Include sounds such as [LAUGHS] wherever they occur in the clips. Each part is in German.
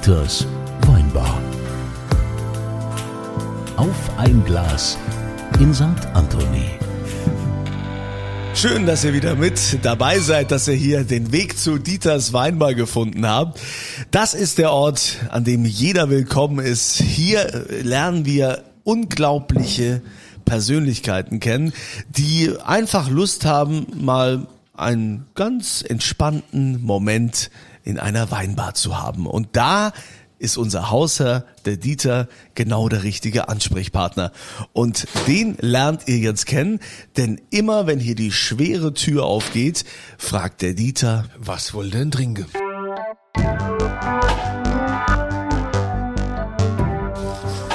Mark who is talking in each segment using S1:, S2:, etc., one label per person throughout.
S1: Dieters Weinbar. Auf ein Glas in St. Anthony.
S2: Schön, dass ihr wieder mit dabei seid, dass ihr hier den Weg zu Dieters Weinbar gefunden habt. Das ist der Ort, an dem jeder willkommen ist. Hier lernen wir unglaubliche Persönlichkeiten kennen, die einfach Lust haben, mal einen ganz entspannten Moment in einer Weinbar zu haben. Und da ist unser Hausherr, der Dieter, genau der richtige Ansprechpartner. Und den lernt ihr jetzt kennen, denn immer wenn hier die schwere Tür aufgeht, fragt der Dieter,
S3: Was ihr denn trinken?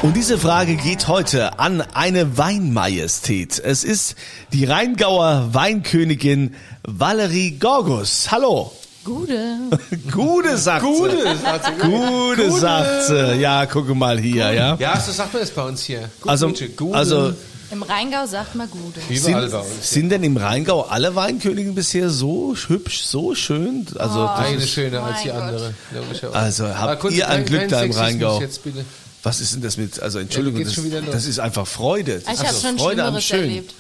S2: Und diese Frage geht heute an eine Weinmajestät. Es ist die Rheingauer Weinkönigin Valerie Gorgus. Hallo.
S4: Gute. [LAUGHS]
S2: Gute, sagt sie.
S3: Gute, sagt sie.
S2: Gute, sagt sie. Ja, gucke mal hier, ja.
S3: Ja, so sagt man das bei uns hier. Gute,
S2: Also,
S3: gute.
S2: also
S4: Im Rheingau sagt man Gute.
S3: überall
S2: sind,
S3: bei uns.
S2: sind denn im Rheingau alle Weinkönigen bisher so hübsch, so schön? Also, das
S3: Eine
S2: ist,
S3: schöner als die
S4: Gott.
S3: andere. logischerweise.
S2: Also, habt
S3: kurz,
S2: ihr ein Glück da im Rheingau?
S3: Jetzt bitte.
S2: was ist denn das mit, also Entschuldigung,
S3: geht's
S2: das, das ist einfach Freude. Das
S4: Ich
S2: ist
S4: habe schon
S2: Freude am
S4: Schlimmeres
S2: Schön.
S4: erlebt.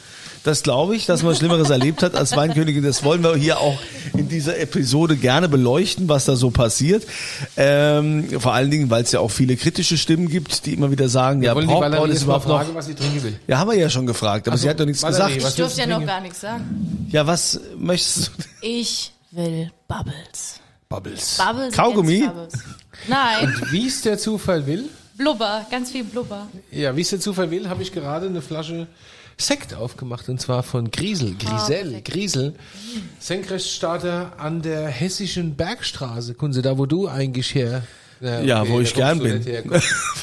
S2: Das glaube ich, dass man Schlimmeres erlebt hat als Weinkönigin. Das wollen wir hier auch in dieser Episode gerne beleuchten, was da so passiert. Ähm, vor allen Dingen, weil es ja auch viele kritische Stimmen gibt, die immer wieder sagen, ja,
S3: Wollen die
S2: braucht
S3: jetzt mal
S2: überhaupt noch?
S3: fragen, was sie trinken will?
S2: Ja, haben wir ja schon gefragt, aber
S3: Ach so,
S2: sie hat doch nichts
S3: Valerie,
S2: gesagt.
S3: was
S4: Ich durfte ja noch gar nichts sagen.
S2: Ja, was möchtest du?
S4: Ich will Bubbles.
S2: Bubbles.
S4: Bubbles.
S2: Kaugummi?
S4: Bubbles. Nein,
S3: Wie es der Zufall will,
S4: Blubber. Ganz viel Blubber.
S3: ja, wie es der Zufall will, habe ich gerade eine Flasche Sekt aufgemacht und zwar von Griesel, Grisel,
S4: perfekt.
S3: Griesel, Senkrechtstarter an der hessischen Bergstraße. Kunze, da wo du eigentlich her.
S2: Ja, wo
S3: da
S2: ich gern bin.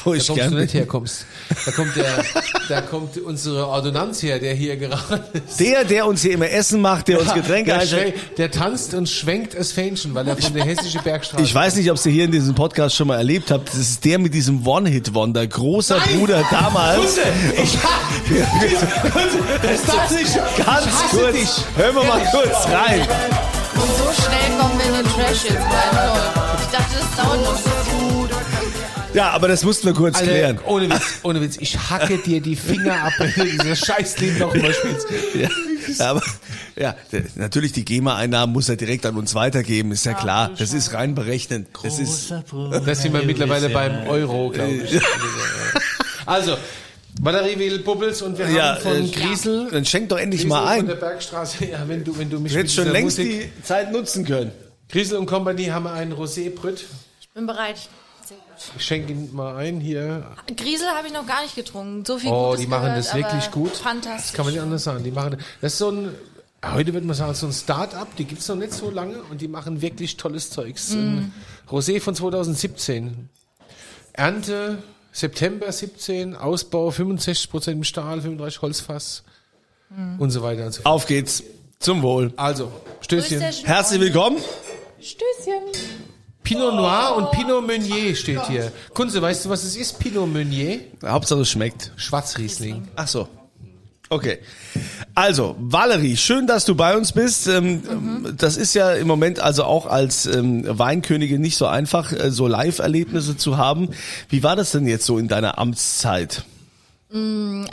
S2: Wo
S3: da
S2: ich
S3: kommst
S2: gern
S3: du [LAUGHS] nicht
S2: bin.
S3: herkommst. Da kommt der, da kommt unsere Ordonnanz her, der hier gerade ist.
S2: Der, der uns hier immer Essen macht, der uns Getränke
S3: der,
S2: einschenkt.
S3: der tanzt und schwenkt das Fähnchen, weil er von der hessischen Bergstraße
S2: Ich weiß nicht, ob ihr hier in diesem Podcast schon mal erlebt habt. Das ist der mit diesem One-Hit-Wonder. Großer Bruder damals.
S3: Ich [LAUGHS] das darf nicht.
S2: Ganz kurz.
S3: dich.
S2: Hören wir mal kurz rein.
S4: Und so schnell kommen wir in den Trash jetzt rein. Ich dachte, das dauert noch so gut.
S2: Ja, aber das mussten wir kurz klären.
S3: Alter, ohne Witz, ohne Witz, ich hacke dir die Finger ab, wenn du dieses Scheißlied noch mal spielst.
S2: Ja, aber ja, natürlich die GEMA-Einnahmen muss er direkt an uns weitergeben, ist ja klar. Das ist rein berechnend. Das ist
S3: Das sind wir mittlerweile beim Euro, glaube ich. Also, Valerie will Bubbles und wir
S2: ja,
S3: haben von
S2: äh,
S3: Griesel.
S2: Dann schenk doch endlich
S3: Griesel
S2: mal
S3: Von
S2: ein.
S3: der Bergstraße, [LAUGHS] ja, wenn du, wenn du mich
S2: Du hättest schon längst
S3: Musik-
S2: die Zeit nutzen können.
S3: Griesel und Company haben einen Rosé Brüt.
S4: Ich bin bereit. Sehr gut.
S3: Ich schenke ihn mal ein hier.
S4: Griesel habe ich noch gar nicht getrunken. So viel
S3: Oh,
S4: Gutes
S3: die machen
S4: gehört,
S3: das wirklich gut.
S4: Fantastisch.
S3: Das kann man nicht anders sagen. Die machen, das ist so ein, heute würde man sagen, so ein Start-up, die gibt's noch nicht so lange und die machen wirklich tolles Zeugs. Ein Rosé von 2017. Ernte September 17, Ausbau 65% im Stahl, 35 Holzfass und so weiter und so fort.
S2: Auf geht's. Zum Wohl.
S3: Also, Stößchen.
S2: Herzlich willkommen.
S4: Stößchen.
S3: Pinot Noir und Pinot Meunier steht hier. Kunze, weißt du, was es ist? Pinot Meunier?
S2: Hauptsache es schmeckt.
S3: Schwarzriesling.
S2: Ach so. Okay. Also, Valerie, schön, dass du bei uns bist. Ähm, Das ist ja im Moment also auch als ähm, Weinkönigin nicht so einfach, äh, so Live-Erlebnisse zu haben. Wie war das denn jetzt so in deiner Amtszeit?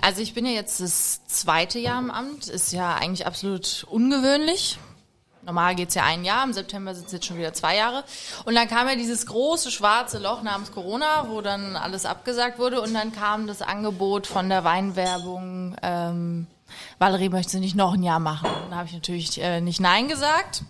S4: Also ich bin ja jetzt das zweite Jahr im Amt. Ist ja eigentlich absolut ungewöhnlich. Normal geht's ja ein Jahr, im September sind es jetzt schon wieder zwei Jahre. Und dann kam ja dieses große schwarze Loch namens Corona, wo dann alles abgesagt wurde. Und dann kam das Angebot von der Weinwerbung, ähm, Valerie möchte sie nicht noch ein Jahr machen. Da habe ich natürlich äh, nicht Nein gesagt.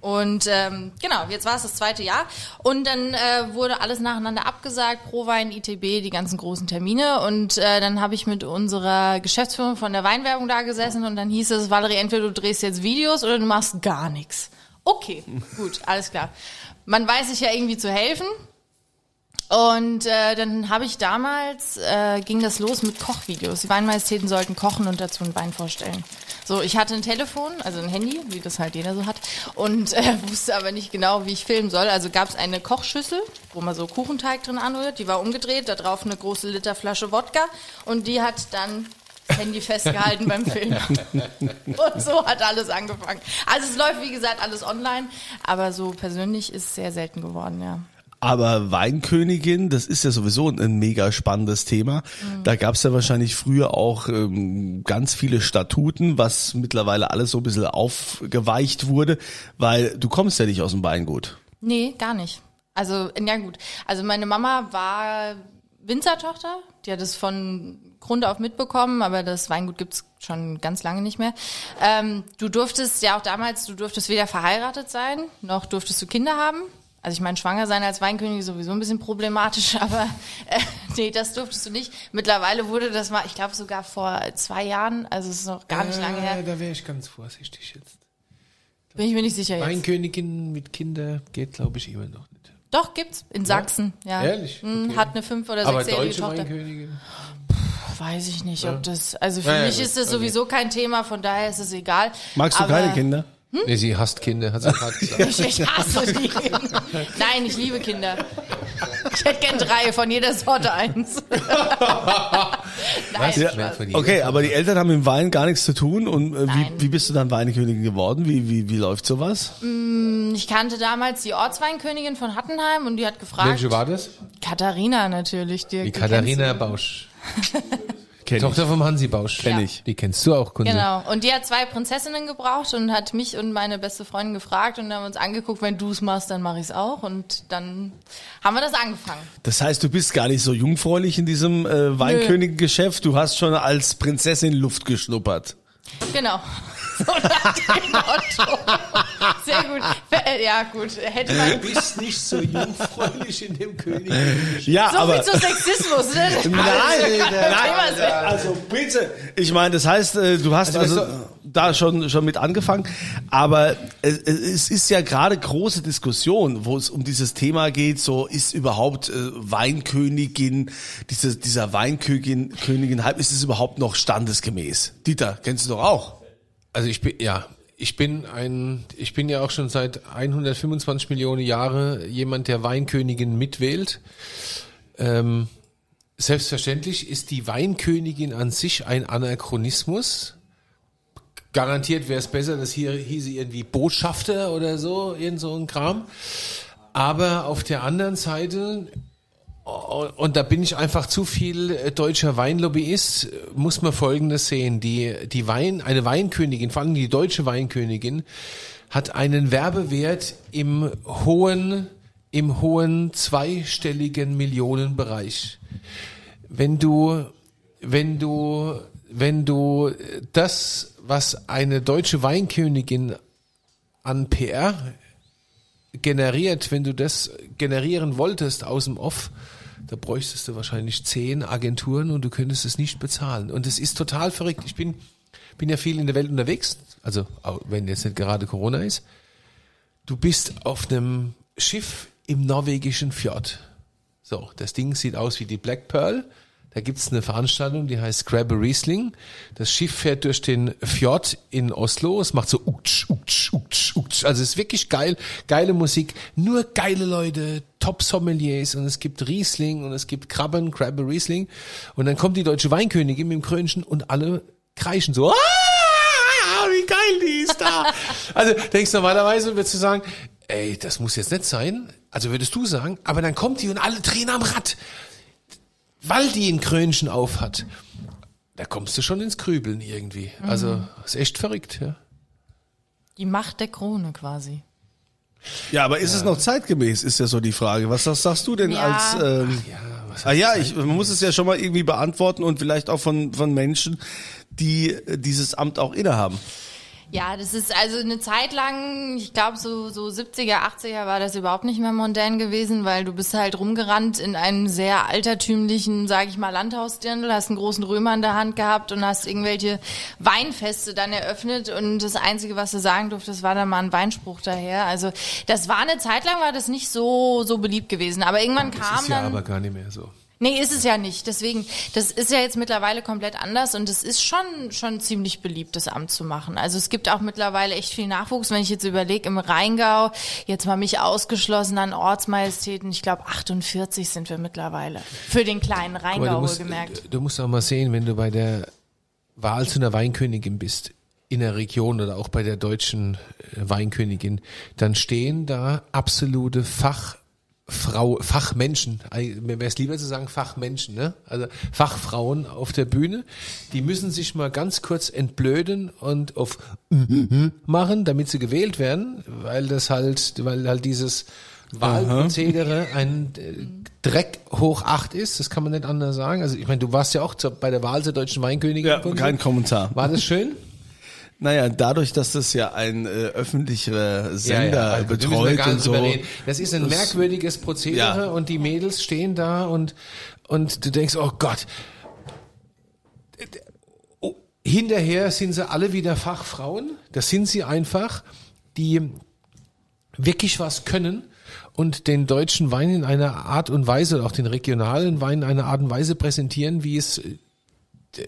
S4: Und ähm, genau, jetzt war es das zweite Jahr. Und dann äh, wurde alles nacheinander abgesagt, Prowein, ITB, die ganzen großen Termine. Und äh, dann habe ich mit unserer Geschäftsführung von der Weinwerbung da gesessen und dann hieß es, Valerie, entweder du drehst jetzt Videos oder du machst gar nichts. Okay, [LAUGHS] gut, alles klar. Man weiß sich ja irgendwie zu helfen. Und äh, dann habe ich damals, äh, ging das los mit Kochvideos. Die Weinmajestäten sollten kochen und dazu einen Wein vorstellen. So, ich hatte ein Telefon, also ein Handy, wie das halt jeder so hat, und äh, [LAUGHS] wusste aber nicht genau, wie ich filmen soll. Also gab es eine Kochschüssel, wo man so Kuchenteig drin anrührt, die war umgedreht, da drauf eine große Liter Flasche Wodka und die hat dann das Handy festgehalten beim Filmen. [LAUGHS] Und so hat alles angefangen. Also es läuft, wie gesagt, alles online, aber so persönlich ist es sehr selten geworden, ja.
S2: Aber Weinkönigin, das ist ja sowieso ein mega spannendes Thema. Da gab es ja wahrscheinlich früher auch ähm, ganz viele Statuten, was mittlerweile alles so ein bisschen aufgeweicht wurde, weil du kommst ja nicht aus dem Weingut.
S4: Nee, gar nicht. Also, ja gut. Also meine Mama war Winzertochter. Die hat es von Grund auf mitbekommen, aber das Weingut gibt's schon ganz lange nicht mehr. Ähm, du durftest ja auch damals, du durftest weder verheiratet sein, noch durftest du Kinder haben. Also ich meine, schwanger sein als Weinkönig ist sowieso ein bisschen problematisch, [LAUGHS] aber äh, nee, das durftest du nicht. Mittlerweile wurde das mal, ich glaube sogar vor zwei Jahren, also es ist noch gar nicht lange her.
S3: Äh, Da wäre ich ganz vorsichtig jetzt.
S4: Bin ich mir nicht sicher jetzt.
S3: Weinkönigin mit Kinder geht, glaube ich, immer noch nicht.
S4: Doch, gibt's in Sachsen, ja.
S3: Ehrlich?
S4: Hm,
S3: Okay.
S4: Hat eine fünf- oder
S3: Aber
S4: sechsjährige
S3: deutsche
S4: Tochter.
S3: Weinkönigin?
S4: Weiß ich nicht, ob das, also für
S3: Ja, ja,
S4: mich
S3: gut,
S4: ist das
S3: okay.
S4: sowieso kein Thema, von daher ist es egal.
S2: Magst du
S4: Aber
S2: keine Kinder?
S3: Nee, sie hasst Kinder, hat sie gerade gesagt. [LAUGHS]
S4: Ich, ich hasse die. Nein, ich liebe Kinder. Ich hätte gern drei, von jeder Sorte eins. [LAUGHS] Nein,
S3: Ja.
S2: Okay, aber die Eltern haben mit dem Wein gar nichts zu tun. Und äh, wie, wie bist du dann Weinkönigin geworden? Wie, wie, wie läuft sowas?
S4: Ich kannte damals die Ortsweinkönigin von Hattenheim und die hat gefragt.
S3: Welche war das?
S4: Katharina natürlich. Die,
S3: Die Katharina Bausch. [LAUGHS]
S2: Kenn
S3: Tochter vom Hansi Bausch.
S2: Kenn
S4: Ja.
S2: ich.
S3: Die kennst du auch. Kunde.
S4: Genau. Und die hat zwei Prinzessinnen gebraucht und hat mich und meine beste Freundin gefragt und dann haben uns angeguckt, wenn du es machst, dann mache ich es auch. Und dann haben wir das angefangen.
S2: Das heißt, du bist gar nicht so jungfräulich in diesem äh, Weinkönigengeschäft. Du hast schon als Prinzessin Luft geschnuppert.
S4: Genau. [LAUGHS] So nach dem Motto. Sehr gut. Äh, Ja, gut. Hätte man.
S3: bist nicht so jungfräulich in dem König.
S2: Ja,
S4: So
S2: aber
S4: viel zu Sexismus, ne?
S2: nein, nein, also bitte. Ich meine, das heißt, äh, du hast also,
S3: Also,
S2: da schon schon mit angefangen, aber es, es ist ja gerade große Diskussion, wo es um dieses Thema geht. So ist überhaupt äh, Weinkönigin, diese, dieser Weinkönigin Königin ist es überhaupt noch standesgemäß? Dieter, kennst du doch auch.
S3: Also ich bin, ja, ich bin ein, ich bin ja auch schon seit 125 Millionen Jahre jemand, der Weinkönigin mitwählt. Ähm, selbstverständlich ist die Weinkönigin an sich ein Anachronismus. Garantiert wäre es besser, dass hier hieße irgendwie Botschafter oder so, irgend so ein Kram. Aber auf der anderen Seite und da bin ich einfach zu viel äh, deutscher Weinlobbyist, muss man Folgendes sehen. Die, die Wein, eine Weinkönigin, vor allem die deutsche Weinkönigin, hat einen Werbewert im hohen, im hohen zweistelligen Millionenbereich. Wenn du, wenn du, wenn du das, was eine deutsche Weinkönigin an PR generiert, wenn du das generieren wolltest aus dem Off, da bräuchtest du wahrscheinlich zehn Agenturen und du könntest es nicht bezahlen. Und es ist total verrückt. Ich bin, bin ja viel in der Welt unterwegs, also wenn jetzt nicht gerade Corona ist. Du bist auf einem Schiff im norwegischen Fjord. So, das Ding sieht aus wie die Black Pearl. Da gibt's eine Veranstaltung, die heißt Grab a Riesling. Das Schiff fährt durch den Fjord in Oslo. Es macht so utsch, utsch, utsch, utsch. Also es ist wirklich geil. Geile Musik. Nur geile Leute. Top Sommeliers. Und es gibt Riesling und es gibt Krabben, Grab a Riesling. Und dann kommt die deutsche Weinkönigin mit dem Krönchen und alle kreischen so. Ah, wie geil die ist da. [LAUGHS] also denkst du normalerweise, würdest du sagen, ey, das muss jetzt nicht sein. Also würdest du sagen, aber dann kommt die und alle drehen am Rad weil die ein Krönchen auf hat, da kommst du schon ins Grübeln irgendwie. Also ist echt verrückt, ja.
S4: Die Macht der Krone quasi.
S2: Ja, aber ist es noch zeitgemäß, ist ja so die Frage. Was sagst, sagst du denn
S4: Ja.
S2: als... Ähm, ah ja, ich, man muss es ja schon mal irgendwie beantworten und vielleicht auch von, von Menschen, die äh, dieses Amt auch innehaben.
S4: Ja, das ist also eine Zeit lang, ich glaube so, so 70er, 80er war das überhaupt nicht mehr mondän gewesen, weil du bist halt rumgerannt in einem sehr altertümlichen, sage ich mal, Landhausdirndl, hast einen großen Römer in der Hand gehabt und hast irgendwelche Weinfeste dann eröffnet und das Einzige, was du sagen durftest, war dann mal ein Weinspruch daher. Also das war eine Zeit lang, war das nicht so, so beliebt gewesen, aber irgendwann kam
S3: Das ist ja
S4: dann...
S3: aber gar nicht mehr so.
S4: Nee, ist es ja nicht. Deswegen, das ist ja jetzt mittlerweile komplett anders und es ist schon, schon ziemlich beliebt, das Amt zu machen. Also es gibt auch mittlerweile echt viel Nachwuchs. Wenn ich jetzt überlege, im Rheingau, jetzt mal mich ausgeschlossen an Ortsmajestäten, ich glaube 48 sind wir mittlerweile. Für den kleinen
S3: Aber du
S4: Rheingau
S3: musst,
S4: wohlgemerkt.
S3: du musst auch mal sehen, wenn du bei der Wahl zu einer Weinkönigin bist, in der Region oder auch bei der deutschen äh, Weinkönigin, dann stehen da absolute Fach Fachfrau, Fachmenschen, mir wäre es lieber zu sagen Fachmenschen, ne? Also Fachfrauen auf der Bühne, die müssen sich mal ganz kurz entblöden und auf [LAUGHS] machen, damit sie gewählt werden, weil das halt, weil halt dieses Wahlprozedere ein äh, Dreck hoch acht ist, das kann man nicht anders sagen. Also ich meine, du warst ja auch zur, bei der Wahl zur deutschen Weinkönigin.
S2: Ja, kein Kommentar.
S3: War das schön?
S2: Naja, dadurch, dass das ja ein äh, öffentlicher Sender
S3: also, da müssen wir
S2: betreut und so.
S3: Das ist ein merkwürdiges Prozedere
S2: Ja.
S3: und die Mädels stehen da und, und du denkst, oh Gott. Oh, hinterher sind sie alle wieder Fachfrauen. Das sind sie einfach, die wirklich was können und den deutschen Wein in einer Art und Weise, auch den regionalen Wein in einer Art und Weise präsentieren, wie es äh,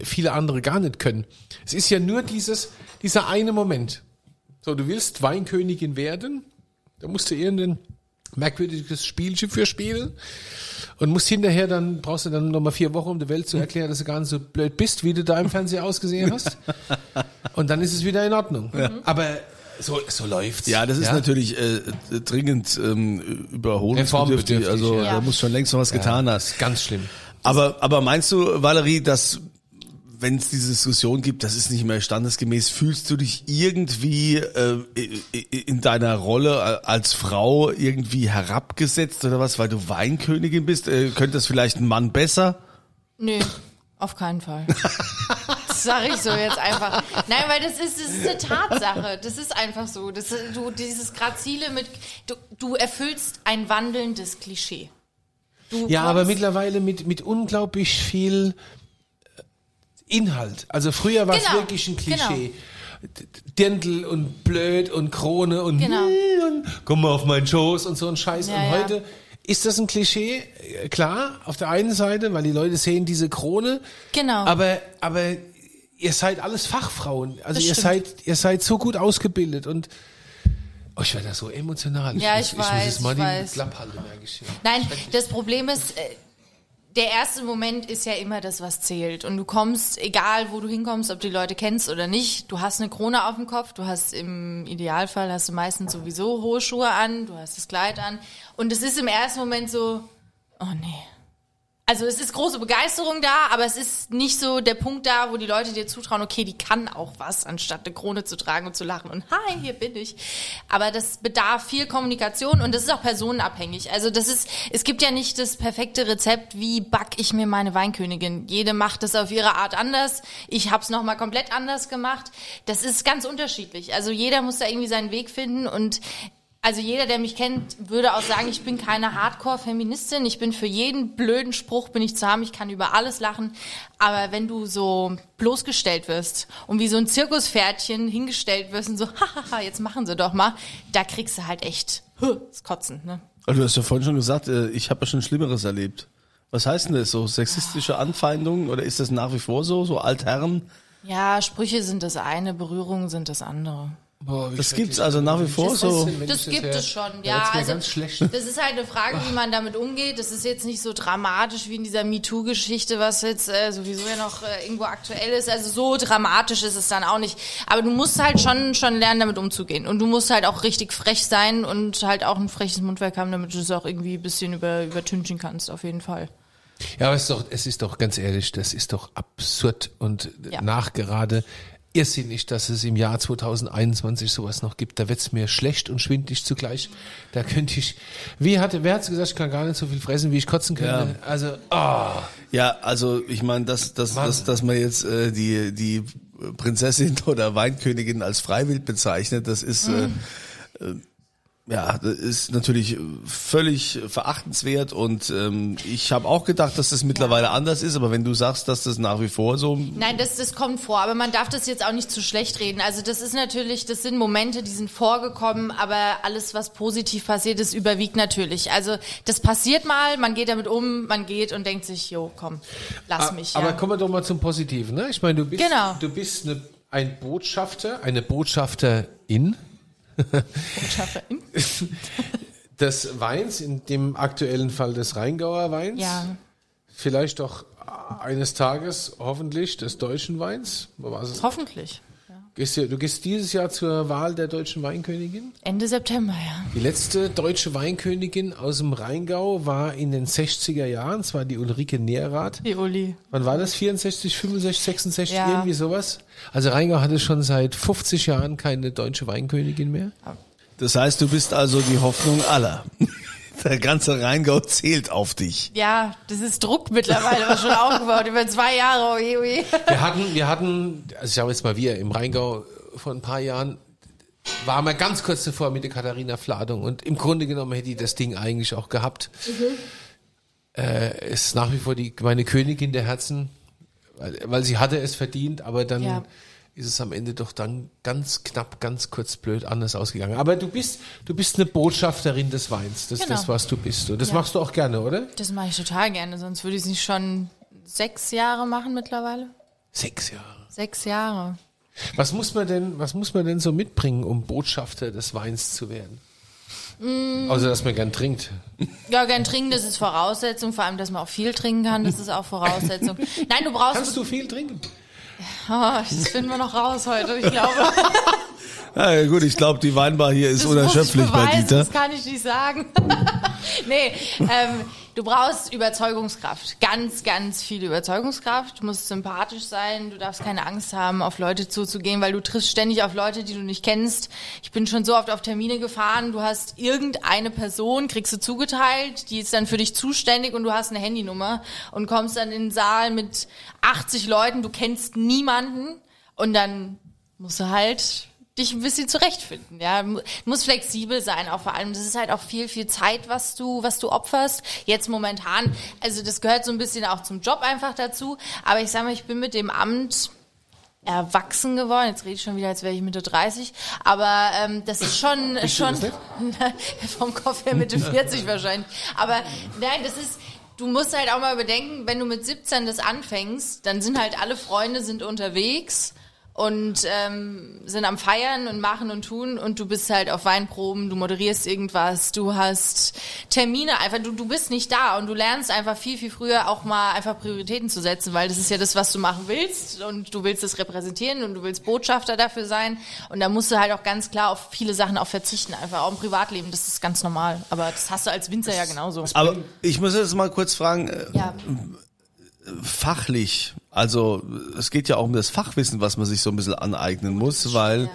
S3: viele andere gar nicht können. Es ist ja nur dieses, dieser eine Moment. So, du willst Weinkönigin werden, da musst du irgendein merkwürdiges Spielchen für spielen und musst hinterher dann, brauchst du dann nochmal vier Wochen, um der Welt zu erklären, dass du gar nicht so blöd bist, wie du da im Fernseher ausgesehen hast. [LAUGHS] Und dann ist es wieder in Ordnung. Aber so, so läuft's.
S2: Ja, das ist natürlich äh, dringend ähm, überholungsbedürftig. Also
S4: ja.
S2: da muss schon längst noch was getan hast.
S3: ganz schlimm.
S2: Aber, aber meinst du, Valerie, dass wenn es diese Diskussion gibt, das ist nicht mehr standesgemäß, fühlst du dich irgendwie äh, in deiner Rolle als Frau irgendwie herabgesetzt oder was, weil du Weinkönigin bist? Äh, könnte das vielleicht ein Mann besser?
S4: Nö, auf keinen Fall. Das sage ich so jetzt einfach. Nein, weil das ist, das ist eine Tatsache. Das ist einfach so. Das, du, dieses Grazile mit, du, du erfüllst ein wandelndes Klischee. Du
S3: Ja, aber mittlerweile mit, mit unglaublich viel äh, Inhalt. Also früher war es
S4: Genau,
S3: wirklich ein Klischee. D- Dirndl und blöd und Krone und,
S4: Genau.
S3: und komm mal auf meinen Schoß und so ein Scheiß.
S4: Ja,
S3: und
S4: ja.
S3: heute ist das ein Klischee, klar, auf der einen Seite, weil die Leute sehen diese Krone.
S4: Genau.
S3: Aber, aber ihr seid alles Fachfrauen. Also
S4: Das
S3: ihr
S4: stimmt.
S3: seid, ihr seid so gut ausgebildet und oh, ich werde da so emotional.
S4: Ja,
S3: muss-
S4: ich
S3: muss
S4: weiß,
S3: jetzt mal
S4: ich
S3: die
S4: weiß.
S3: Klappe halten, ich.
S4: Nein, das Problem ist, äh, der erste Moment ist ja immer das, was zählt. Und du kommst, egal wo du hinkommst, ob du die Leute kennst oder nicht, du hast eine Krone auf dem Kopf, du hast im Idealfall hast du meistens sowieso hohe Schuhe an, du hast das Kleid an. Und es ist im ersten Moment so, oh nee. Also es ist große Begeisterung da, aber es ist nicht so der Punkt da, wo die Leute dir zutrauen, okay, die kann auch was, anstatt eine Krone zu tragen und zu lachen und hi, hier bin ich. Aber das bedarf viel Kommunikation und das ist auch personenabhängig. Also das ist, es gibt ja nicht das perfekte Rezept, wie back ich mir meine Weinkönigin. Jede macht das auf ihre Art anders. Ich habe es nochmal komplett anders gemacht. Das ist ganz unterschiedlich. Also jeder muss da irgendwie seinen Weg finden und also jeder, der mich kennt, würde auch sagen, ich bin keine Hardcore-Feministin. Ich bin für jeden blöden Spruch bin ich zu haben. Ich kann über alles lachen. Aber wenn du so bloßgestellt wirst und wie so ein Zirkuspferdchen hingestellt wirst und so, [LAUGHS] hahaha, jetzt machen sie doch mal, da kriegst du halt echt das Kotzen. Ne?
S2: Also Du hast ja vorhin schon gesagt, äh, ich habe ja schon Schlimmeres erlebt. Was heißt denn das so? Sexistische Anfeindungen oder ist das nach wie vor so? So Altherren?
S4: Ja, Sprüche sind das eine, Berührungen sind das andere.
S3: Boah,
S2: Das gibt's also nach wie vor
S3: Das
S2: so.
S4: Das gibt es schon, ja. Also,
S3: ganz schlecht. [LAUGHS]
S4: das ist halt eine Frage, wie man damit umgeht. Das ist jetzt nicht so dramatisch wie in dieser MeToo-Geschichte, was jetzt äh, sowieso ja noch äh, irgendwo aktuell ist. Also so dramatisch ist es dann auch nicht. Aber du musst halt schon schon lernen, damit umzugehen. Und du musst halt auch richtig frech sein und halt auch ein freches Mundwerk haben, damit du es auch irgendwie ein bisschen über, übertünchen kannst, auf jeden Fall.
S3: Ja, aber es ist doch, es ist doch ganz ehrlich, das ist doch absurd und
S4: Ja.
S3: nachgerade irrsinnig, dass es im Jahr 2021 sowas noch gibt. Da wird's mir schlecht und schwindlig zugleich. Da könnte ich, wie hatte, wer hat's gesagt, ich kann gar nicht so viel fressen, wie ich kotzen könnte. Also, oh,
S2: Ja, also ich meine, dass, dass, dass, dass man jetzt äh, die, die Prinzessin [LAUGHS] oder Weinkönigin als Freiwild bezeichnet, das ist äh, äh, ja, das ist natürlich völlig verachtenswert und ähm, ich habe auch gedacht, dass das mittlerweile anders ist, aber wenn du sagst, dass das nach wie vor so
S4: Nein, das, das kommt vor, aber man darf das jetzt auch nicht zu schlecht reden. Also das ist natürlich, das sind Momente, die sind vorgekommen, aber alles, was positiv passiert ist, überwiegt natürlich. Also das passiert mal, man geht damit um, man geht und denkt sich, jo, komm, lass mich.
S3: Ah, aber
S4: ja.
S3: kommen wir doch mal zum Positiven. Ne? Ich meine, du bist,
S4: Genau.
S3: du bist eine, ein Botschafter, eine Botschafterin
S4: Botschafterin. [LAUGHS]
S3: des Weins, in dem aktuellen Fall des Rheingauer Weins.
S4: Ja.
S3: Vielleicht auch eines Tages hoffentlich des deutschen Weins. Was ist
S4: Hoffentlich.
S3: Gehst du, du gehst dieses Jahr zur Wahl der deutschen Weinkönigin?
S4: Ende September, ja.
S3: Die letzte deutsche Weinkönigin aus dem Rheingau war in den 60er Jahren, es war die Ulrike Neerath.
S4: Die Uli.
S3: Wann war das? 64, 65, 66,
S4: Ja.
S3: irgendwie sowas? Also Rheingau hatte schon seit 50 Jahren keine deutsche Weinkönigin mehr.
S2: Das heißt, du bist also die Hoffnung aller. [LAUGHS] Der ganze Rheingau zählt auf dich.
S4: Ja, das ist Druck mittlerweile, was schon aufgebaut, über zwei Jahre, oje, oje.
S3: Wir hatten, wir hatten, also ich sage jetzt mal wir, im Rheingau vor ein paar Jahren waren wir ganz kurz davor mit der Katharina Fladung und im Grunde genommen hätte die das Ding eigentlich auch gehabt. Äh, ist nach wie vor die, meine Königin der Herzen, weil, weil sie hatte es verdient, aber dann
S4: Ja.
S3: Ist es am Ende doch dann ganz knapp, ganz kurz blöd anders ausgegangen. Aber du bist, du bist eine Botschafterin des Weins. Das ist
S4: Genau.
S3: das, was du bist. Und das
S4: Ja.
S3: machst du auch gerne, oder?
S4: Das mache ich total gerne, sonst würde ich es nicht schon sechs Jahre machen mittlerweile.
S3: Sechs Jahre.
S4: Sechs Jahre.
S3: Was muss man denn, was muss man denn so mitbringen, um Botschafter des Weins zu werden?
S4: Mm.
S3: Außer, dass man gern trinkt.
S4: Ja, gern trinken, das ist Voraussetzung, vor allem, dass man auch viel trinken kann, das ist auch Voraussetzung. Nein, du brauchst,
S3: Kannst du viel trinken?
S4: Oh, das finden wir noch raus heute, ich glaube. [LAUGHS]
S2: Ja, gut, ich glaube, die Weinbar hier ist
S4: Das
S2: unerschöpflich bei Dieter.
S4: Das kann ich nicht sagen. [LAUGHS] nee, ähm, du brauchst Überzeugungskraft. Ganz, ganz viel Überzeugungskraft. Du musst sympathisch sein. Du darfst keine Angst haben, auf Leute zuzugehen, weil du triffst ständig auf Leute, die du nicht kennst. Ich bin schon so oft auf Termine gefahren. Du hast irgendeine Person, kriegst du zugeteilt, die ist dann für dich zuständig und du hast eine Handynummer und kommst dann in den Saal mit 80 Leuten. Du kennst niemanden und dann musst du halt dich ein bisschen zurechtfinden, ja. Du musst flexibel sein, auch vor allem. Das ist halt auch viel, viel Zeit, was du, was du opferst. Jetzt momentan, also das gehört so ein bisschen auch zum Job einfach dazu. Aber ich sag mal, ich bin mit dem Amt erwachsen geworden. Jetzt rede ich schon wieder, als wäre ich Mitte 30. Aber ähm, das ist schon, schon [LAUGHS] vom Kopf her Mitte 40 wahrscheinlich. Aber nein, das ist, du musst halt auch mal bedenken, wenn du mit 17 das anfängst, dann sind halt alle Freunde sind unterwegs und ähm, sind am Feiern und machen und tun. Und du bist halt auf Weinproben, du moderierst irgendwas, du hast Termine, einfach du, du bist nicht da. Und du lernst einfach viel, viel früher auch mal einfach Prioritäten zu setzen, weil das ist ja das, was du machen willst. Und du willst es repräsentieren und du willst Botschafter dafür sein. Und da musst du halt auch ganz klar auf viele Sachen auch verzichten, einfach auch im Privatleben, das ist ganz normal, aber das hast du als Winzer ja genauso.
S2: Aber ich muss jetzt mal kurz fragen, äh,
S4: Ja,
S2: fachlich, also es geht ja auch um das Fachwissen, was man sich so ein bisschen aneignen muss, weil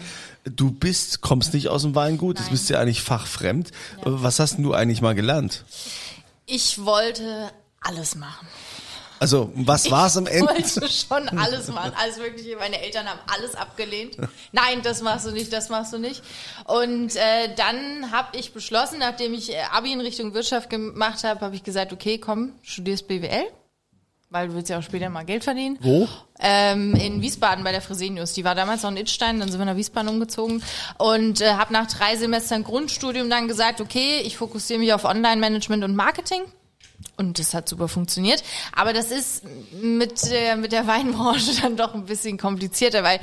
S2: du bist, kommst nicht aus dem Weingut, das
S4: Nein.
S2: bist ja eigentlich fachfremd. Was hast denn du eigentlich mal gelernt?
S4: ich wollte alles machen.
S2: Also, was war's am Ende?
S4: Ich wollte schon alles machen. Alles wirklich. Meine Eltern haben alles abgelehnt. Nein, das machst du nicht, das machst du nicht. Und äh, dann habe ich beschlossen, nachdem ich äh, Abi in Richtung Wirtschaft gemacht habe, habe ich gesagt, okay, komm, studierst BWL. Weil du willst ja auch später mal Geld verdienen.
S2: Wo?
S4: Ähm, in Wiesbaden bei der Fresenius. Die war damals noch in Itstein, dann sind wir nach Wiesbaden umgezogen und äh, habe nach drei Semestern Grundstudium dann gesagt, okay, ich fokussiere mich auf Online-Management und Marketing. Und das hat super funktioniert. Aber das ist mit der, mit der Weinbranche [LAUGHS] dann doch ein bisschen komplizierter, weil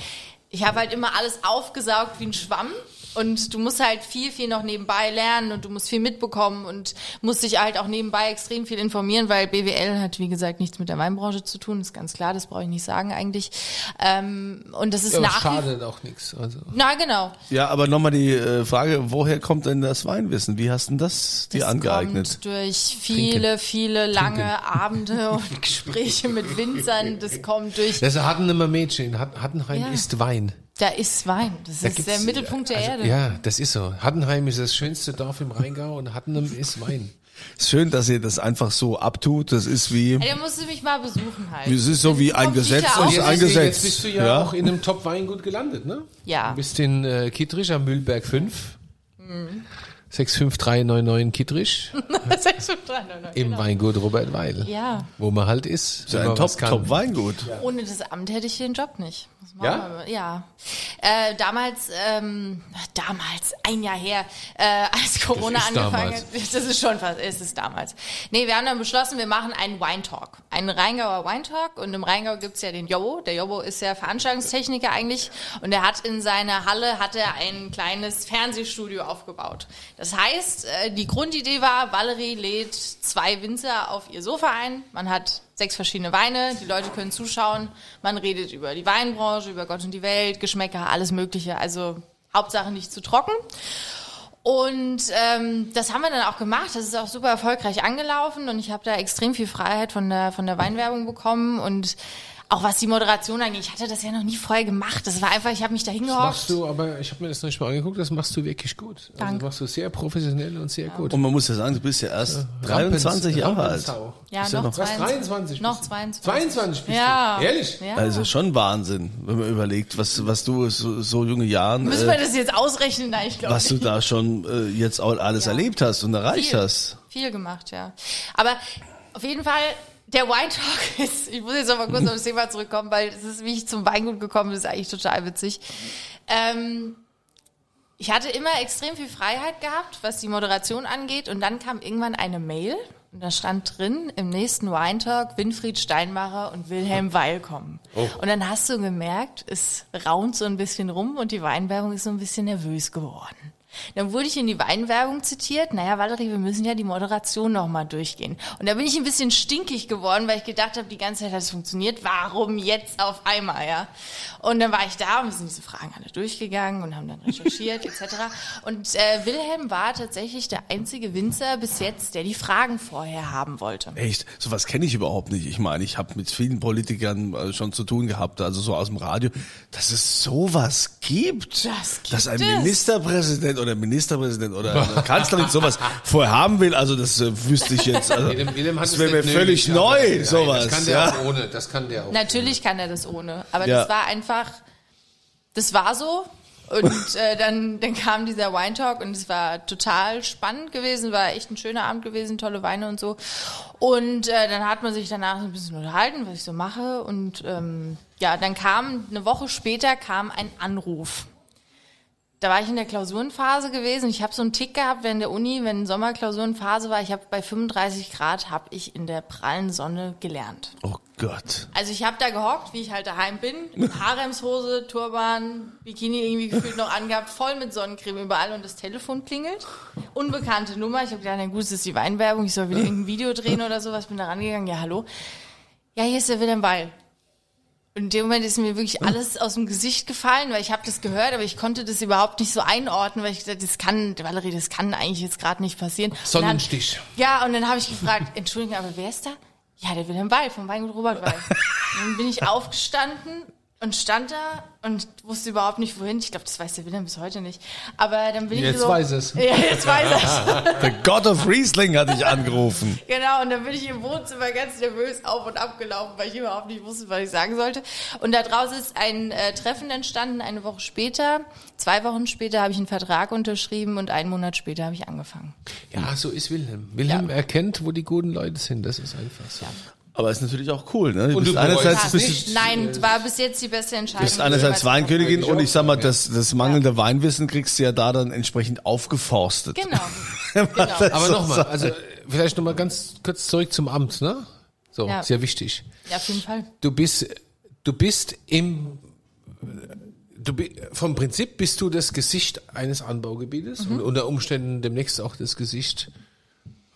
S4: ich habe halt immer alles aufgesaugt wie ein Schwamm. Und du musst halt viel, viel noch nebenbei lernen und du musst viel mitbekommen und musst dich halt auch nebenbei extrem viel informieren, weil BWL hat, wie gesagt, nichts mit der Weinbranche zu tun, ist ganz klar, das brauche ich nicht sagen eigentlich. Ähm, und das ist
S3: Ja,
S4: nach
S3: schadet auch nichts. Also.
S4: Na genau.
S2: Ja, aber nochmal die äh, Frage, woher kommt denn das Weinwissen? Wie hast denn das dir
S4: Das
S2: angeeignet?
S4: kommt durch viele, viele lange Abende [LAUGHS] und Gespräche mit Winzern. Das kommt durch,
S3: Das hatten immer Mädchen. Hat- Hattenheim
S4: Ja.
S3: ist Wein.
S4: Da ist Wein. Das
S3: Da
S4: ist der Mittelpunkt der
S3: also,
S4: Erde.
S3: Ja, das ist so. Hattenheim ist das schönste Dorf im Rheingau und Hattenheim ist Wein.
S2: Schön, dass ihr das einfach so abtut. Das ist wie,
S4: Ey, da musst du mich mal besuchen halt.
S2: es ist so wie ein Gesetz ist
S3: Jetzt,
S2: ein
S3: bist du-
S2: Gesetz.
S3: jetzt bist du ja,
S2: Ja.
S3: auch in einem Top-Weingut gelandet, ne?
S4: Ja.
S3: Du bist in äh, Kittrich am Mühlberg 5.
S4: Mhm.
S3: 65399 Kittrich
S4: 65399,
S3: im
S4: genau.
S3: Weingut Robert Weil.
S4: Ja.
S3: Wo man halt ist. wenn
S2: ein
S3: man
S2: Top.
S4: Ohne das Amt hätte ich den Job nicht.
S3: Ja?
S4: Ja. Äh, damals, ähm, damals, ein Jahr her, äh, als Corona angefangen
S3: damals.
S4: hat. Das ist schon fast, ist es damals. Nee, wir haben dann beschlossen, wir machen einen Wine-Talk. Einen Rheingauer Wine-Talk. Und im Rheingau gibt's ja den Jobo. Der Jobo ist ja Veranstaltungstechniker eigentlich. Und er hat in seiner Halle, hat er ein kleines Fernsehstudio aufgebaut. Das Das heißt, äh, die Grundidee war, Valerie lädt zwei Winzer auf ihr Sofa ein. Man hat sechs verschiedene Weine, die Leute können zuschauen. Man redet über die Weinbranche, über Gott und die Welt, Geschmäcker, alles Mögliche. Also Hauptsache nicht zu trocken. Und ähm, das haben wir dann auch gemacht. Das ist auch super erfolgreich angelaufen und ich habe da extrem viel Freiheit von der von der Weinwerbung bekommen und auch was die Moderation angeht. Ich hatte das ja noch nie vorher gemacht. Das war einfach, ich habe mich da
S3: Das
S4: hingehockt.
S3: machst du, aber ich habe mir das noch nicht mal angeguckt, das machst du wirklich gut. Also
S4: Danke.
S3: machst du sehr professionell und sehr gut.
S2: Und man muss ja sagen, du bist ja erst 23 Jahre alt.
S4: Ja,
S2: Ist ja
S4: noch,
S2: noch-
S3: Was,
S4: 22.
S3: 23
S4: Noch
S3: bist du?
S4: 22.
S3: 22 bist
S4: Ja.
S3: du? Ehrlich?
S4: Ja.
S2: Also schon Wahnsinn, wenn man überlegt, was, was du so, so junge Jahren,
S4: Müssen wir
S2: äh,
S4: das jetzt ausrechnen? Nein, ich glaube
S2: was du da schon äh, jetzt alles
S4: Ja.
S2: erlebt hast und erreicht
S4: viel,
S2: hast.
S4: Viel gemacht, ja. Aber auf jeden Fall, der Wine Talk [LAUGHS] ist, ich muss jetzt noch mal kurz auf das Thema zurückkommen, weil es ist, wie ich zum Weingut gekommen bin, ist eigentlich total witzig. Ähm, ich hatte immer extrem viel Freiheit gehabt, was die Moderation angeht, und dann kam irgendwann eine Mail, und da stand drin, im nächsten Wine Talk Winfried Steinmacher und Wilhelm Weil kommen. Und dann hast du gemerkt, es raunt so ein bisschen rum und die Weinwerbung ist so ein bisschen nervös geworden. Dann wurde ich in die Weinwerbung zitiert. Naja, Valerie, wir müssen ja die Moderation nochmal durchgehen. Und da bin ich ein bisschen stinkig geworden, weil ich gedacht habe, die ganze Zeit hat es funktioniert. Warum jetzt auf einmal, ja? Und dann war ich da und wir sind diese Fragen alle durchgegangen und haben dann recherchiert etc. Und äh, Wilhelm war tatsächlich der einzige Winzer bis jetzt, der die Fragen vorher haben wollte.
S2: Echt, sowas kenne ich überhaupt nicht. Ich meine, ich habe mit vielen Politikern äh, schon zu tun gehabt, also so aus dem Radio, dass es sowas gibt,
S4: Das gibt
S2: dass ein
S4: es.
S2: Ministerpräsident oder Ministerpräsident oder [LAUGHS] Kanzlerin sowas vorher haben will. Also das äh, wüsste ich jetzt. Also,
S3: Willem, Willem hat
S2: das wäre mir völlig
S3: nötig,
S2: neu,
S3: aber- Nein,
S2: sowas.
S3: Das kann der
S2: ja.
S3: auch ohne. Das kann der auch.
S4: Natürlich kann er das ohne. Aber
S2: Ja.
S4: das war einfach, das war so. Und [LAUGHS] äh, dann, dann kam dieser Wine Talk und es war total spannend gewesen, war echt ein schöner Abend gewesen, tolle Weine und so. Und äh, dann hat man sich danach so ein bisschen unterhalten, was ich so mache. Und ähm, ja, dann kam, eine Woche später kam ein Anruf. Da war ich in der Klausurenphase gewesen. Ich habe so einen Tick gehabt während der Uni, wenn Sommerklausurenphase war. Ich habe bei 35 Grad habe ich in der prallen Sonne gelernt.
S2: Oh Gott.
S4: Also ich habe da gehockt, wie ich halt daheim bin, mit Haremshose, Turban, Bikini irgendwie gefühlt noch angehabt, voll mit Sonnencreme überall und das Telefon klingelt. Unbekannte Nummer. Ich habe gedacht, na gut, das ist die Weinwerbung, ich soll wieder irgendein Video drehen oder sowas. Bin da rangegangen, ja hallo. Ja, hier ist der Wilhelm Weil. Und in dem Moment ist mir wirklich alles aus dem Gesicht gefallen, weil ich habe das gehört, aber ich konnte das überhaupt nicht so einordnen, weil ich dachte, das kann, Valerie, das kann eigentlich jetzt gerade nicht passieren. Und dann-
S3: Sonnenstich.
S4: ja, und dann habe ich gefragt, [LAUGHS] Entschuldigung, aber wer ist da? Ja, der Wilhelm Weil vom Weingut Robert Weil. Und [LAUGHS] dann bin ich aufgestanden und stand da und wusste überhaupt nicht wohin. Ich glaube, das weiß der Wilhelm bis heute nicht. Aber dann bin ich
S3: Jetzt
S4: so,
S3: weiß es. [LAUGHS]
S4: Ja, jetzt weiß er
S2: Der [LAUGHS] God of Riesling hat dich angerufen.
S4: Genau, und dann bin ich im Wohnzimmer ganz nervös auf und ab gelaufen, weil ich überhaupt nicht wusste, was ich sagen sollte. Und da draußen ist ein äh, Treffen entstanden, eine Woche später. Zwei Wochen später habe ich einen Vertrag unterschrieben und einen Monat später habe ich angefangen.
S3: Ja, so ist Wilhelm. Wilhelm
S4: Ja.
S3: erkennt, wo die guten Leute sind. Das ist einfach so.
S2: Aber ist natürlich auch cool, ne? Du
S3: Und
S2: bist
S3: du
S2: einerseits
S3: bereust
S2: bist,
S3: nicht.
S2: du
S4: Nein, war bis jetzt die beste Entscheidung.
S2: bist
S4: die ich
S2: einerseits Weinkönigin und ich sag mal, das, das mangelnde Weinwissen kriegst du ja da dann entsprechend aufgeforstet.
S4: Genau. [LAUGHS] genau.
S3: Aber nochmal, also vielleicht nochmal ganz kurz zurück zum Amt, ne? So,
S4: Ja.
S3: sehr wichtig.
S4: Ja, auf jeden Fall.
S3: Du bist, du bist im, du bi- vom Prinzip bist du das Gesicht eines Anbaugebietes
S4: Mhm.
S3: und unter Umständen demnächst auch das Gesicht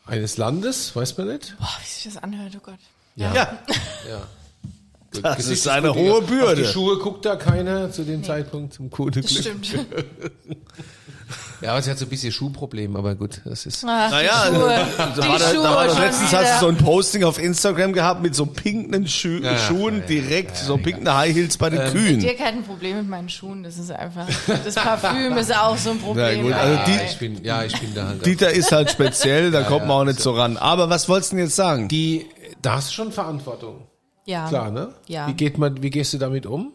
S3: eines Landes, weiß man nicht.
S4: Boah, wie sich das anhört, oh Gott.
S2: Ja.
S3: Ja.
S2: Das
S3: Gesicht
S2: ist eine hohe
S3: Auf
S2: Bürde.
S3: die Schuhe guckt da keiner zu dem Zeitpunkt zum guten
S4: Das
S3: Glück.
S4: stimmt.
S3: Ja, aber sie hat so ein bisschen Schuhproblem, aber gut, das ist.
S4: Ach,
S2: Naja,
S4: die Schuhe.
S2: da
S4: Die
S2: war, da,
S4: Schuhe
S2: da war doch
S4: schon
S2: letztens
S4: wieder.
S2: hast du so ein Posting auf Instagram gehabt mit so pinken Schu
S3: Ja,
S2: Schuhen
S3: ja, ja,
S2: direkt,
S3: ja,
S2: so
S3: ja,
S2: pinken High Heels bei den
S4: Dir
S2: Kühen.
S4: kein Problem mit meinen Schuhen, das ist einfach. Das Parfüm ist auch so ein Problem.
S2: Na gut, also
S3: ja,
S2: die-
S3: ich bin, ja, ich bin da halt.
S2: Dieter ist halt speziell, da kommt man
S3: ja,
S2: auch nicht so ran. Aber was wolltest du denn jetzt sagen?
S3: Die, da hast du schon Verantwortung.
S4: ja.
S3: Klar, ne?
S4: Ja.
S3: Wie geht man, wie gehst du damit um?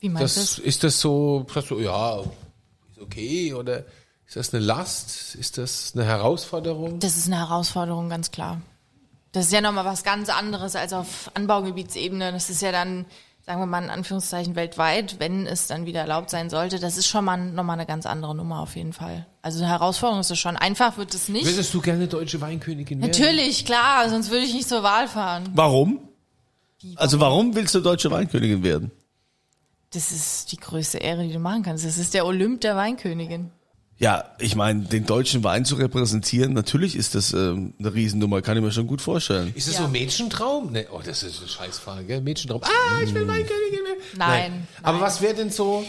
S4: Wie meinst du
S3: Das, ist das so, sagst du, ja, ist okay, oder ist das eine Last? Ist das eine Herausforderung?
S4: Das ist eine Herausforderung, ganz klar. Das ist ja nochmal was ganz anderes als auf Anbaugebietsebene. Das ist ja dann, sagen wir mal in Anführungszeichen, weltweit, wenn es dann wieder erlaubt sein sollte. Das ist schon mal nochmal eine ganz andere Nummer auf jeden Fall. Also eine Herausforderung ist es schon. Einfach wird es nicht.
S3: Würdest du gerne deutsche Weinkönigin werden?
S4: Natürlich, klar, sonst würde ich nicht zur Wahl fahren.
S2: Warum? Also warum willst du deutsche Weinkönigin werden?
S4: Das ist die größte Ehre, die du machen kannst. Das ist der Olymp der Weinkönigin.
S2: Ja, ich meine, den deutschen Wein zu repräsentieren, natürlich ist das ähm, eine Riesennummer, kann ich mir schon gut vorstellen.
S3: Ist das
S4: Ja.
S3: so ein Mädchentraum? Nee, oh, das ist eine Scheißfrage, gell? Mädchentraum. Ah, ich will Weinkönigin werden.
S4: Nein,
S3: Aber
S4: nein.
S3: was wäre denn so,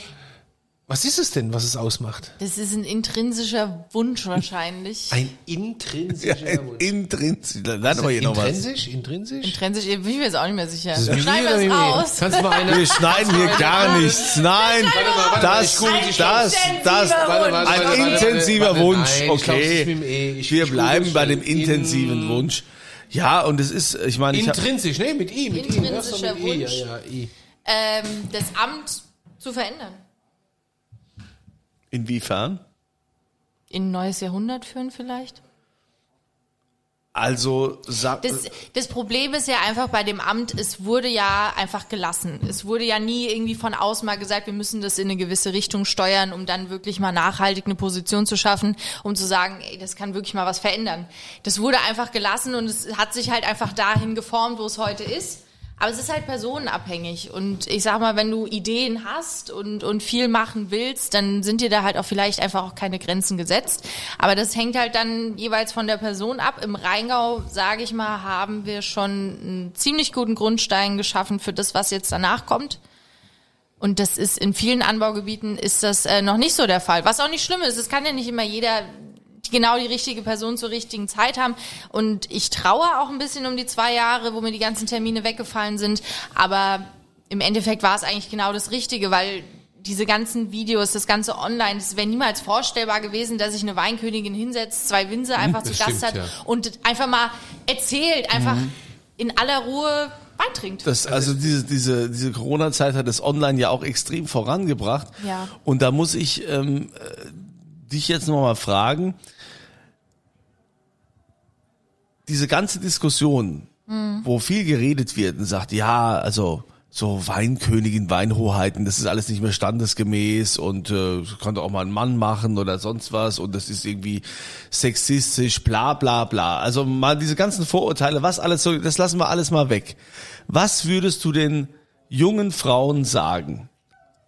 S3: was ist es denn, was es ausmacht?
S4: Das ist ein intrinsischer Wunsch wahrscheinlich.
S3: Ein
S2: Ja,
S3: intrinsischer Wunsch.
S2: intrinsisch, dann aber hier noch was.
S3: Intrinsisch? Intrinsisch?
S4: Intrinsisch, ich bin mir jetzt auch nicht mehr sicher.
S3: Das ist
S4: Schneiden wir es
S3: Mimi?
S4: raus.
S3: Kannst du mal eine,
S2: Wir schneiden hier gar nichts. Nein,
S3: Warte mal, warte mal, ich
S2: das, das, das, ein intensiver Wunsch,
S3: ich
S2: okay.
S3: E. Ich-
S2: Wir
S3: ich
S2: bleiben bei dem intensiven
S3: In-
S2: Wunsch. Ja, und es ist, ich meine, ich
S3: Intrinsisch, ne, mit I, mit I. ne?
S4: Intrinsischer
S3: I,
S4: Wunsch.
S3: Ja, ja, I.
S4: Ähm, das Amt zu verändern.
S2: Inwiefern?
S4: In ein neues Jahrhundert führen vielleicht?
S2: Also, sag,
S4: Das, das Problem ist ja einfach bei dem Amt, es wurde ja einfach gelassen. Es wurde ja nie irgendwie von außen mal gesagt, wir müssen das in eine gewisse Richtung steuern, um dann wirklich mal nachhaltig eine Position zu schaffen, um zu sagen, ey, das kann wirklich mal was verändern. Das wurde einfach gelassen und es hat sich halt einfach dahin geformt, wo es heute ist. Aber es ist halt personenabhängig. Und ich sag mal, wenn du Ideen hast und, und viel machen willst, dann sind dir da halt auch vielleicht einfach auch keine Grenzen gesetzt. Aber das hängt halt dann jeweils von der Person ab. Im Rheingau, sage ich mal, haben wir schon einen ziemlich guten Grundstein geschaffen für das, was jetzt danach kommt. Und das ist in vielen Anbaugebieten ist das äh, noch nicht so der Fall. Was auch nicht schlimm ist. Es kann ja nicht immer jeder genau die richtige Person zur richtigen Zeit haben. Und ich traue auch ein bisschen um die zwei Jahre, wo mir die ganzen Termine weggefallen sind. Aber im Endeffekt war es eigentlich genau das Richtige, weil diese ganzen Videos, das ganze Online, es wäre niemals vorstellbar gewesen, dass sich eine Weinkönigin hinsetzt, zwei Winzer einfach zu Gast
S3: stimmt,
S4: hat
S3: ja.
S4: und einfach mal erzählt, einfach in aller Ruhe Wein trinkt.
S2: Das, also diese, diese, diese Corona-Zeit hat das Online ja auch extrem vorangebracht.
S4: Ja.
S2: Und da muss ich ähm, äh, dich jetzt nochmal fragen, diese ganze Diskussion, wo viel geredet wird und sagt, ja, also so Weinkönigin, Weinhoheiten, das ist alles nicht mehr standesgemäß und äh, konnte auch mal ein Mann machen oder sonst was und das ist irgendwie sexistisch, bla bla bla. Also mal diese ganzen Vorurteile, was alles so, das lassen wir alles mal weg. Was würdest du den jungen Frauen sagen,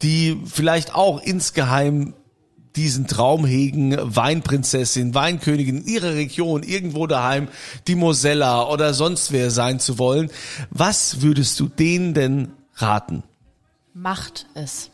S2: die vielleicht auch insgeheim diesen Traum hegen, Weinprinzessin, Weinkönigin in ihrer Region, irgendwo daheim, die Mosella oder sonst wer sein zu wollen. Was würdest du denen denn raten?
S4: macht es.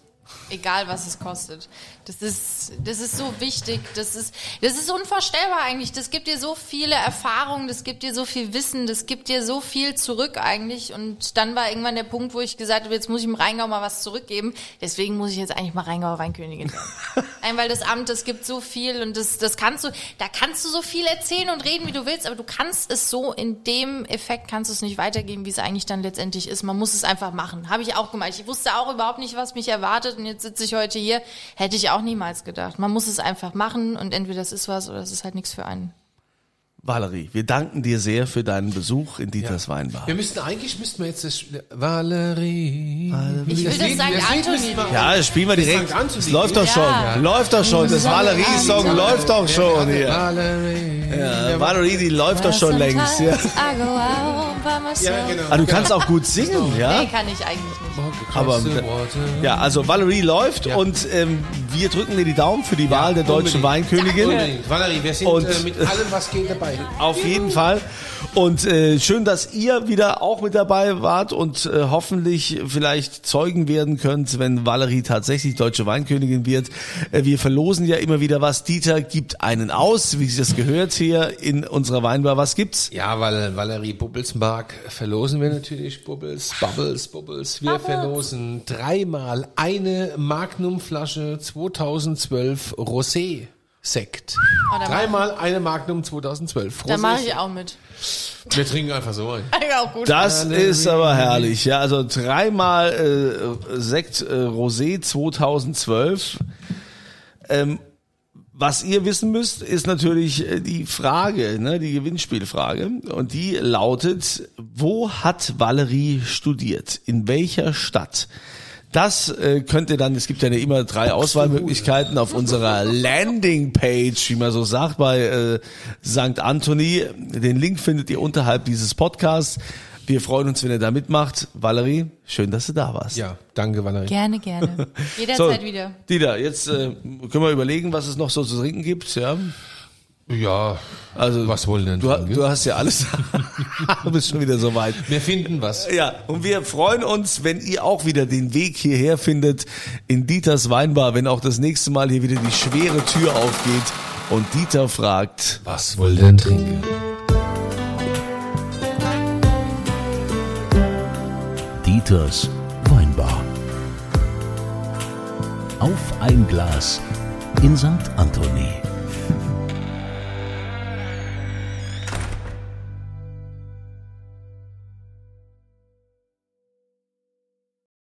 S4: Egal was es kostet. Das ist, das ist so wichtig. Das ist, das ist unvorstellbar eigentlich. Das gibt dir so viele Erfahrungen, das gibt dir so viel Wissen, das gibt dir so viel zurück eigentlich. Und dann war irgendwann der Punkt, wo ich gesagt habe, jetzt muss ich im Rheingau mal was zurückgeben. Deswegen muss ich jetzt eigentlich mal Rheingauer Weinkönigin werden. [LAUGHS] Ein, weil das Amt, das gibt so viel und das, das kannst du, da kannst du so viel erzählen und reden, wie du willst, aber du kannst es so in dem Effekt kannst du es nicht weitergeben, wie es eigentlich dann letztendlich ist. Man muss es einfach machen. Habe ich auch gemacht. Ich wusste auch überhaupt nicht, was mich erwartet und jetzt sitze ich heute hier. Hätte ich auch niemals gedacht. Man muss es einfach machen und entweder das ist was oder es ist halt nichts für einen.
S2: Valerie, wir danken dir sehr für deinen Besuch in Dieters Weinbar.
S3: Wir müssten eigentlich, müssten wir jetzt das, Valerie.
S4: Ich will das St.
S3: Lied
S4: Anthony.
S2: Ja, das spielen wir direkt.
S3: St. Anthony.
S2: Es läuft doch schon.
S4: Ja.
S2: Läuft doch schon. Das Valerie-Song läuft doch schon hier.
S3: Valerie.
S2: Ja, Valerie, die läuft doch schon längst. Ja.
S3: Ja, genau.
S2: Ah, du kannst auch gut singen, ja?
S4: Nee, kann ich eigentlich nicht.
S2: Aber- Ja, also Valerie läuft
S3: Ja.
S2: und ähm, wir drücken dir die Daumen für die Wahl der deutschen
S3: unbedingt.
S2: Weinkönigin.
S3: Unbedingt. Valerie, wir sind
S2: Und-
S3: äh, mit allem, was geht, dabei.
S2: Auf jeden Fall. Und äh, schön, dass ihr wieder auch mit dabei wart und äh, hoffentlich vielleicht Zeugen werden könnt, wenn Valerie tatsächlich deutsche Weinkönigin wird. Äh, wir verlosen ja immer wieder was. Dieter gibt einen aus, wie sich das gehört hier in unserer Weinbar. Was gibt's?
S3: Ja, weil Valerie Bubbles mag, verlosen wir natürlich Bubbles, Bubbles, Bubbles. Wir verlosen dreimal eine Magnumflasche 2012 Rosé. Sekt.
S4: Oh,
S3: Dreimal eine Magnum 2012.
S4: Da mache ich auch mit.
S3: Wir trinken einfach so ein. [LAUGHS]
S4: Auch gut.
S2: Das ist aber herrlich. Ja, also dreimal äh, Sekt äh, Rosé 2012. Ähm, was ihr wissen müsst, ist natürlich äh, die Frage, ne, die Gewinnspielfrage. Und die lautet, wo hat Valerie studiert? In welcher Stadt? Das äh, könnt ihr dann, es gibt ja immer drei Auswahlmöglichkeiten auf unserer Landingpage, wie man so sagt, bei äh, St. Anthony. Den Link findet ihr unterhalb dieses Podcasts. Wir freuen uns, wenn ihr da mitmacht. Valerie, schön, dass du da warst.
S3: Ja, danke, Valerie.
S4: Gerne, gerne. [LAUGHS] Jederzeit wieder.
S2: Dieter, jetzt äh, können wir überlegen, was es noch so zu trinken gibt. Ja,
S3: Ja,
S2: also
S3: was wollen denn
S2: du, du hast ja alles. [LAUGHS] du bist schon wieder so weit.
S3: Wir finden was.
S2: Ja, und wir freuen uns, wenn ihr auch wieder den Weg hierher findet in Dieters Weinbar, wenn auch das nächste Mal hier wieder die schwere Tür aufgeht und Dieter fragt,
S3: Was wollen denn trinken?
S1: Dieters Weinbar. Auf ein Glas in St. Anthony.